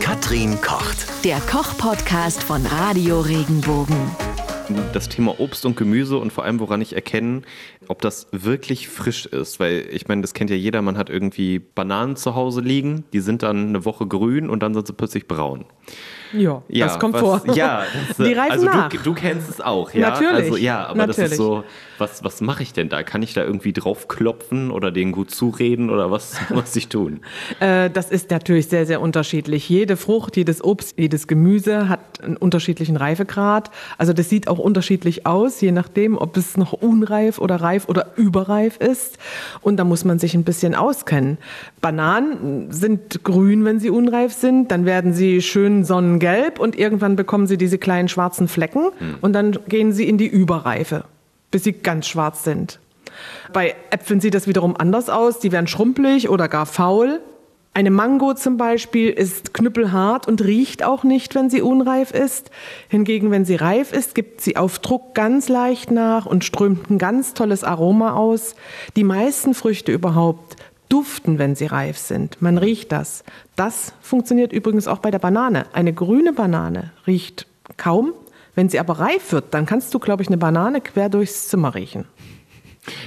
Katrin kocht. Der Koch-Podcast von Radio Regenbogen. das Thema Obst und Gemüse und vor allem, woran ich erkenne, ob das wirklich frisch ist. Weil ich meine, das kennt ja jeder, man hat irgendwie Bananen zu Hause liegen, die sind dann eine Woche grün und dann sind sie plötzlich braun. Ja, das kommt was, vor. Ja, das, Die reifen also nach. Du, du kennst es auch, ja. Natürlich, Also, ja, aber das natürlich. ist so, was, was mache ich denn da? Kann ich da irgendwie drauf klopfen oder denen gut zureden oder was muss ich tun? Äh, das ist natürlich sehr, sehr unterschiedlich. Jede Frucht, jedes Obst, jedes Gemüse hat einen unterschiedlichen Reifegrad. Also das sieht auch unterschiedlich aus, je nachdem, ob es noch unreif oder reif oder überreif ist. Und da muss man sich ein bisschen auskennen. Bananen sind grün, wenn sie unreif sind. Dann werden sie schön sonnengelb und irgendwann bekommen sie diese kleinen schwarzen Flecken und dann gehen sie in die Überreife, bis sie ganz schwarz sind. Bei Äpfeln sieht das wiederum anders aus. Die werden schrumpelig oder gar faul. Eine Mango zum Beispiel ist knüppelhart und riecht auch nicht, wenn sie unreif ist. Hingegen, wenn sie reif ist, gibt sie auf Druck ganz leicht nach und strömt ein ganz tolles Aroma aus. Die meisten Früchte überhaupt duften, wenn sie reif sind. Man riecht das. Das funktioniert übrigens auch bei der Banane. Eine grüne Banane riecht kaum. Wenn sie aber reif wird, dann kannst du, glaube ich, eine Banane quer durchs Zimmer riechen.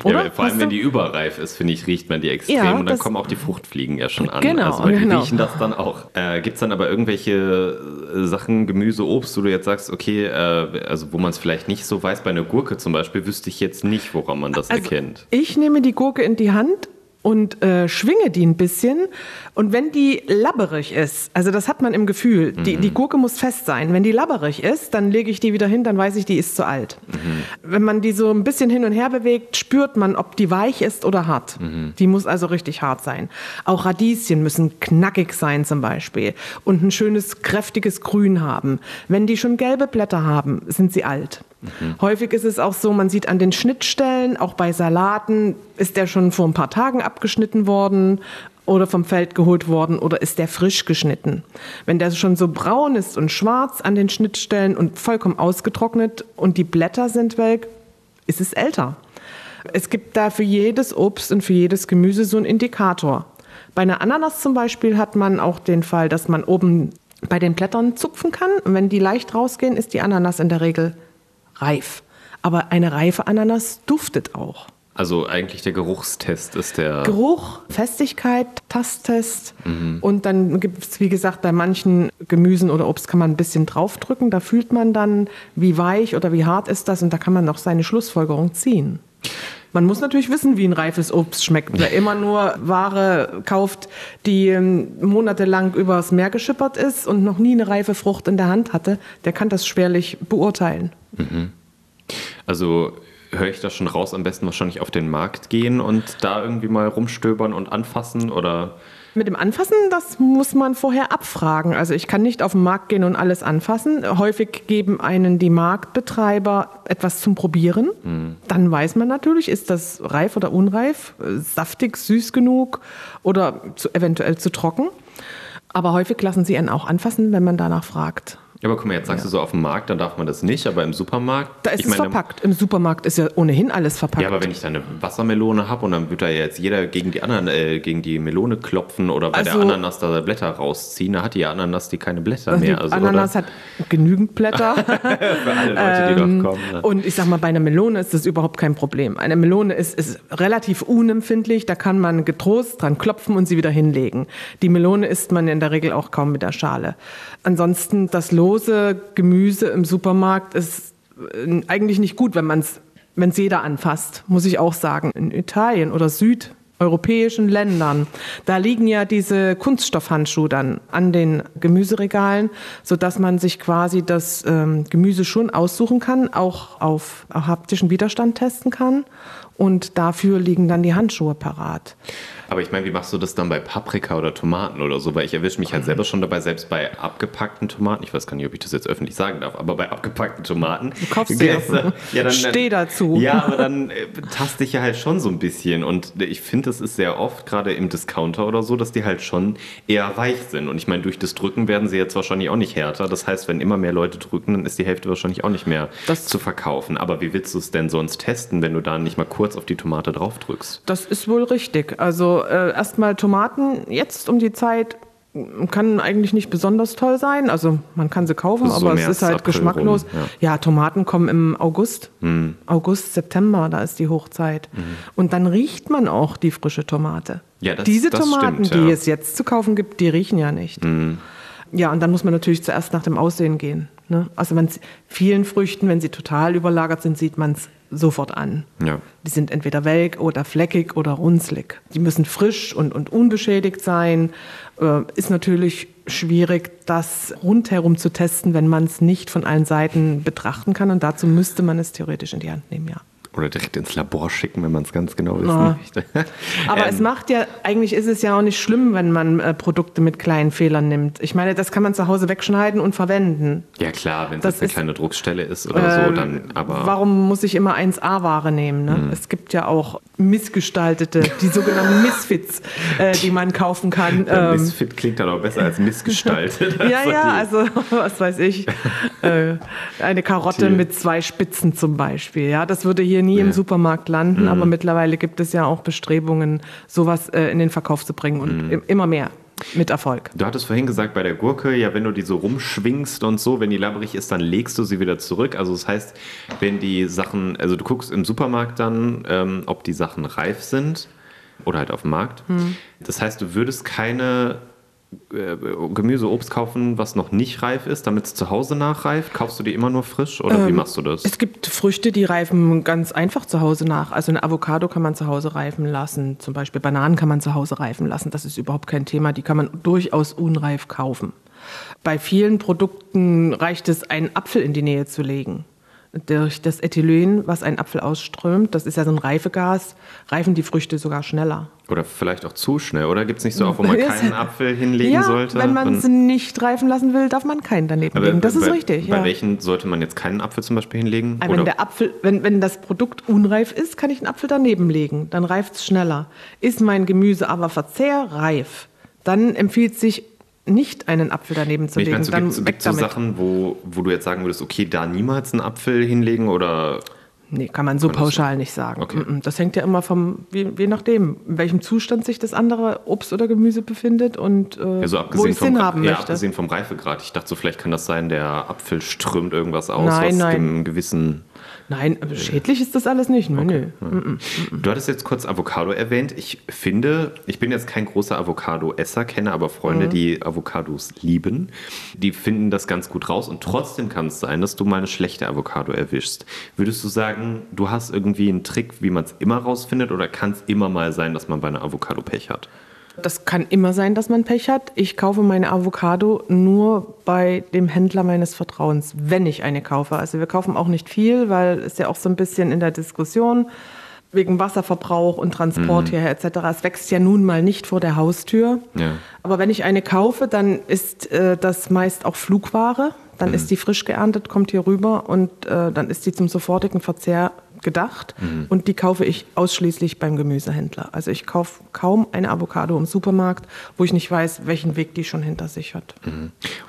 Oder? Ja, vor allem, wenn die überreif ist, finde ich, riecht man die extrem Ja, und dann kommen auch die Fruchtfliegen ja schon an. Genau, also, weil die genau. riechen das dann auch. Äh, Gibt es dann aber irgendwelche äh, Sachen, Gemüse, Obst, wo du jetzt sagst, okay, äh, also wo man es vielleicht nicht so weiß, bei einer Gurke zum Beispiel, wüsste ich jetzt nicht, woran man das Also, erkennt. Ich nehme die Gurke in die Hand und äh, schwinge die ein bisschen. Und wenn die labberig ist, also das hat man im Gefühl, die, Mhm. die Gurke muss fest sein. Wenn die labberig ist, dann lege ich die wieder hin, dann weiß ich, die ist zu alt. Mhm. Wenn man die so ein bisschen hin und her bewegt, spürt man, ob die weich ist oder hart. Mhm. Die muss also richtig hart sein. Auch Radieschen müssen knackig sein zum Beispiel und ein schönes, kräftiges Grün haben. Wenn die schon gelbe Blätter haben, sind sie alt. Häufig ist es auch so, man sieht an den Schnittstellen, auch bei Salaten, ist der schon vor ein paar Tagen abgeschnitten worden oder vom Feld geholt worden oder ist der frisch geschnitten. Wenn der schon so braun ist und schwarz an den Schnittstellen und vollkommen ausgetrocknet und die Blätter sind welk, ist es älter. Es gibt da für jedes Obst und für jedes Gemüse so einen Indikator. Bei einer Ananas zum Beispiel hat man auch den Fall, dass man oben bei den Blättern zupfen kann. Und wenn die leicht rausgehen, ist die Ananas in der Regel reif. Aber eine reife Ananas duftet auch. Also eigentlich der Geruchstest ist der. Geruch, Festigkeit, Tasttest. Und dann gibt es, wie gesagt, bei manchen Gemüsen oder Obst kann man ein bisschen draufdrücken. Da fühlt man dann, wie weich oder wie hart ist das. Und da kann man noch seine Schlussfolgerung ziehen. Man muss natürlich wissen, wie ein reifes Obst schmeckt. Wer immer nur Ware kauft, die ähm, monatelang übers Meer geschippert ist und noch nie eine reife Frucht in der Hand hatte, der kann das schwerlich beurteilen. Also höre ich da schon raus, am besten wahrscheinlich auf den Markt gehen und da irgendwie mal rumstöbern und anfassen oder. Mit dem Anfassen, das muss man vorher abfragen. Also ich kann nicht auf den Markt gehen und alles anfassen. Häufig geben einen die Marktbetreiber etwas zum Probieren. Dann weiß man natürlich, ist das reif oder unreif, saftig, süß genug oder zu, eventuell zu trocken. Aber häufig lassen sie einen auch anfassen, wenn man danach fragt. Ja, aber guck mal, jetzt sagst du so auf dem Markt, dann darf man das nicht, aber im Supermarkt. Da ist es meine, verpackt. Im Supermarkt ist ja ohnehin alles verpackt. Ja, aber wenn ich da eine Wassermelone habe und dann wird da jetzt jeder gegen die anderen, äh, gegen die Melone klopfen oder bei der Also- Ananas da Blätter rausziehen, da hat die Ananas die keine Blätter Also mehr. Also, Ananas oder? hat genügend Blätter. Für alle Leute, die Ähm, kommen. Ne? Und ich sag mal, bei einer Melone ist das überhaupt kein Problem. Eine Melone ist, ist relativ unempfindlich, da kann man getrost dran klopfen und sie wieder hinlegen. Die Melone isst man in der Regel auch kaum mit der Schale. Ansonsten das lose Gemüse im Supermarkt ist äh, eigentlich nicht gut, wenn man es wenn es jeder anfasst, muss ich auch sagen. In Italien oder südeuropäischen Ländern, da liegen ja diese Kunststoffhandschuhe dann an den Gemüseregalen, sodass man sich quasi das ähm, Gemüse schon aussuchen kann, auch auf haptischen Widerstand testen kann. Und dafür liegen dann die Handschuhe parat. Aber ich meine, wie machst du das dann bei Paprika oder Tomaten oder so? Weil ich erwische mich halt selber schon dabei, selbst bei abgepackten Tomaten. Ich weiß gar nicht, ob ich das jetzt öffentlich sagen darf, aber bei abgepackten Tomaten. Du kaufst ja. ja, dann, Steh dazu. Ja, aber dann äh, taste ich ja halt schon so ein bisschen. Und ich finde, das ist sehr oft, gerade im Discounter oder so, dass die halt schon eher weich sind. Und ich meine, durch das Drücken werden sie jetzt wahrscheinlich auch nicht härter. Das heißt, wenn immer mehr Leute drücken, dann ist die Hälfte wahrscheinlich auch nicht mehr Das- zu verkaufen. Aber wie willst du es denn sonst testen, wenn du da nicht mal kurz auf die Tomate drauf drückst? Das ist wohl richtig. Also äh, erstmal Tomaten jetzt um die Zeit kann eigentlich nicht besonders toll sein. Also man kann sie kaufen, Also so aber es März, ist halt April geschmacklos. rum, ja. ja. Tomaten kommen im August. Hm. August, September, da ist die Hochzeit. Und dann riecht man auch die frische Tomate. Ja, das- Diese das Tomaten, stimmt, die ja. Hm. es jetzt zu kaufen gibt, die riechen ja nicht. Ja, und dann muss man natürlich zuerst nach dem Aussehen gehen. Ne? Also man, vielen Früchten, wenn sie total überlagert sind, sieht man es sofort an. Ja. Die sind entweder welk oder fleckig oder runzlig. Die müssen frisch und, und unbeschädigt sein. Äh, ist natürlich schwierig, das rundherum zu testen, wenn man es nicht von allen Seiten betrachten kann. Und dazu müsste man es theoretisch in die Hand nehmen, ja. Oder direkt ins Labor schicken, wenn man es ganz genau wissen Ja. möchte. Aber Ähm, es macht ja, eigentlich ist es ja auch nicht schlimm, wenn man äh, Produkte mit kleinen Fehlern nimmt. Ich meine, das kann man zu Hause wegschneiden und verwenden. Ja klar, wenn es eine kleine Druckstelle ist oder so, Ähm, dann aber. Warum muss ich immer 1A-Ware nehmen? Ne? Hm. Es gibt ja auch missgestaltete, die sogenannten Misfits, äh, die man kaufen kann. Ja, Ähm, Misfit klingt dann auch besser als missgestaltet. ja, Also ja, also was weiß ich, äh, eine Karotte Die- mit zwei Spitzen zum Beispiel. Ja, das würde hier nie Ja. Mhm. im Supermarkt landen, aber mittlerweile gibt es ja auch Bestrebungen, sowas äh, in den Verkauf zu bringen und Mhm. im- immer mehr mit Erfolg. Du hattest vorhin gesagt, bei der Gurke, ja, wenn du die so rumschwingst und so, wenn die labberig ist, dann legst du sie wieder zurück. Also das heißt, wenn die Sachen, also du guckst im Supermarkt dann, ähm, ob die Sachen reif sind oder halt auf dem Markt. Hm. Das heißt, du würdest keine Gemüse, Obst kaufen, was noch nicht reif ist, damit es zu Hause nachreift. Kaufst du die immer nur frisch oder wie machst du das? Ähm, Es gibt Früchte, die reifen ganz einfach zu Hause nach. Also eine Avocado kann man zu Hause reifen lassen. Zum Beispiel Bananen kann man zu Hause reifen lassen. Das ist überhaupt kein Thema. Die kann man durchaus unreif kaufen. Bei vielen Produkten reicht es, einen Apfel in die Nähe zu legen. Durch das Ethylen, was ein Apfel ausströmt, das ist ja so ein Reifegas, reifen die Früchte sogar schneller. Oder vielleicht auch zu schnell, oder? Gibt es nicht so auch, wo man keinen Apfel hinlegen ja, sollte? wenn man es nicht reifen lassen will, darf man keinen daneben Aber legen. Das ist bei, richtig. Bei ja. welchen sollte man jetzt keinen Apfel zum Beispiel hinlegen? Aber Wenn der Apfel, wenn, wenn das Produkt unreif ist, kann ich einen Apfel daneben legen. Dann reift es schneller. Ist mein Gemüse aber verzehrreif, dann empfiehlt sich nicht einen Apfel daneben zu ich legen. meine, so dann gibt es weg so damit. Sachen, wo, wo du jetzt sagen würdest, okay, da niemals einen Apfel hinlegen oder Nee, kann man so pauschal nicht sagen. Okay. Das hängt ja immer vom, je, nachdem, in welchem Zustand sich das andere Obst oder Gemüse befindet und äh, ja, so wo vom, Sinn haben ja, möchte. abgesehen vom Reifegrad. Ich dachte so, vielleicht kann das sein, der Apfel strömt irgendwas aus, Nein, was nein. dem gewissen Nein, aber schädlich ist das alles nicht. Nö, nö. Du hattest jetzt kurz Avocado erwähnt. Ich finde, ich bin jetzt kein großer Avocado-Esser, kenne aber Freunde, Mhm. die Avocados lieben. Die finden das ganz gut raus und trotzdem kann es sein, dass du mal eine schlechte Avocado erwischst. Würdest du sagen, du hast irgendwie einen Trick, wie man es immer rausfindet oder kann es immer mal sein, dass man bei einer Avocado Pech hat? Das kann immer sein, dass man Pech hat. Ich kaufe meine Avocado nur bei dem Händler meines Vertrauens, wenn ich eine kaufe. Also wir kaufen auch nicht viel, weil es ja auch so ein bisschen in der Diskussion wegen Wasserverbrauch und Transport hierher etc. Es wächst ja nun mal nicht vor der Haustür. Ja. Aber wenn ich eine kaufe, dann ist äh, das meist auch Flugware. Dann ist die frisch geerntet, kommt hier rüber und äh, dann ist die zum sofortigen Verzehr gedacht. Und die kaufe ich ausschließlich beim Gemüsehändler. Also ich kaufe kaum eine Avocado im Supermarkt, wo ich nicht weiß, welchen Weg die schon hinter sich hat.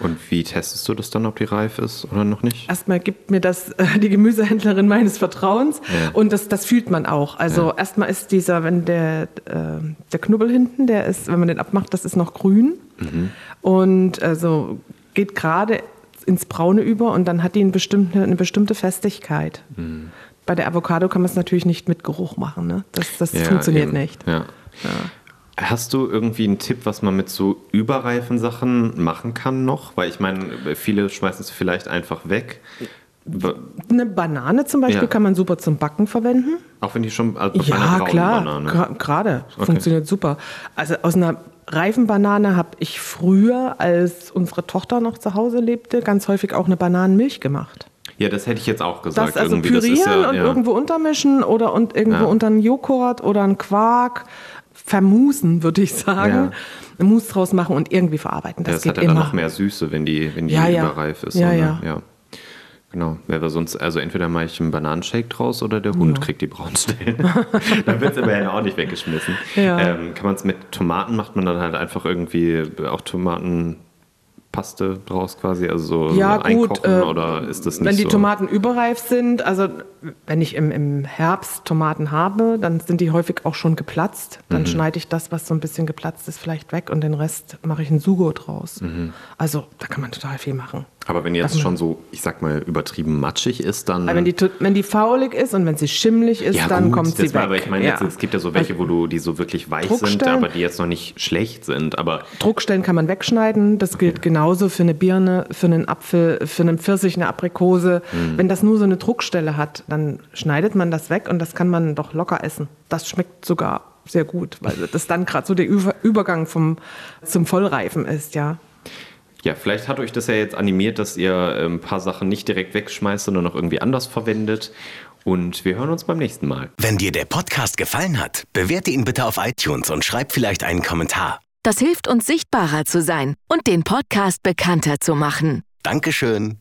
Und wie testest du das dann, ob die reif ist oder noch nicht? Erstmal gibt mir das äh, die Gemüsehändlerin meines Vertrauens Ja. und das, das fühlt man auch. Also erstmal ist dieser, wenn der, äh, der Knubbel hinten, der ist, wenn man den abmacht, das ist noch grün und also geht gerade ins Braune über und dann hat die eine bestimmte, eine bestimmte Festigkeit. Bei der Avocado kann man es natürlich nicht mit Geruch machen. Ne? Das, das Ja, funktioniert eben. nicht. Ja. Hast du irgendwie einen Tipp, was man mit so überreifen Sachen machen kann noch? Weil ich meine, viele schmeißen es vielleicht einfach weg. Eine Banane zum Beispiel Ja. kann man super zum Backen verwenden. Auch wenn die schon also Ja, klar, gerade. Funktioniert super. Also aus einer reifen Banane habe ich früher, als unsere Tochter noch zu Hause lebte, ganz häufig auch eine Bananenmilch gemacht. Ja, das hätte ich jetzt auch gesagt. Das also irgendwie. pürieren das ja, und ja. irgendwo untermischen oder und irgendwo Ja. unter einen Joghurt oder einen Quark vermusen, würde ich sagen. Eine Mousse draus machen und irgendwie verarbeiten. Ja, Das das geht hat ja dann immer. noch mehr Süße, wenn die, wenn die Ja, ja. überreif ist. Ja, ja. ja. Genau, wäre sonst, also entweder mache ich einen Bananenshake draus oder der Hund kriegt die braunen Stellen. dann wird es aber ja auch nicht weggeschmissen. Ja. Ähm, kann man es mit Tomaten, macht man dann halt einfach irgendwie auch Tomaten Paste draus quasi, also so Ja, gut. einkochen äh, oder ist das nicht wenn die so? Tomaten überreif sind, also wenn ich im, im Herbst Tomaten habe, dann sind die häufig auch schon geplatzt. Mhm. Dann schneide ich das, was so ein bisschen geplatzt ist, vielleicht weg und den Rest mache ich ein Sugo draus. Mhm. Also da kann man total viel machen. Aber wenn jetzt Also- schon so, ich sag mal, übertrieben matschig ist, dann. Aber wenn die, wenn die faulig ist und wenn sie schimmlig ist, ja, dann gut, kommt sie weg. Aber ich meine, jetzt, Ja. es gibt ja so welche, wo du die so wirklich weich sind, aber die jetzt noch nicht schlecht sind. Aber Druckstellen kann man wegschneiden. Das gilt genauso für eine Birne, für einen Apfel, für einen Pfirsich, eine Aprikose. Hm. Wenn das nur so eine Druckstelle hat, dann schneidet man das weg und das kann man doch locker essen. Das schmeckt sogar sehr gut, weil das dann gerade so der Über Übergang vom, zum Vollreifen ist, ja. Ja, vielleicht hat euch das ja jetzt animiert, dass ihr äh, ein paar Sachen nicht direkt wegschmeißt, sondern noch irgendwie anders verwendet. Und wir hören uns beim nächsten Mal. Wenn dir der Podcast gefallen hat, bewerte ihn bitte auf iTunes und schreib vielleicht einen Kommentar. Das hilft uns sichtbarer zu sein und den Podcast bekannter zu machen. Dankeschön.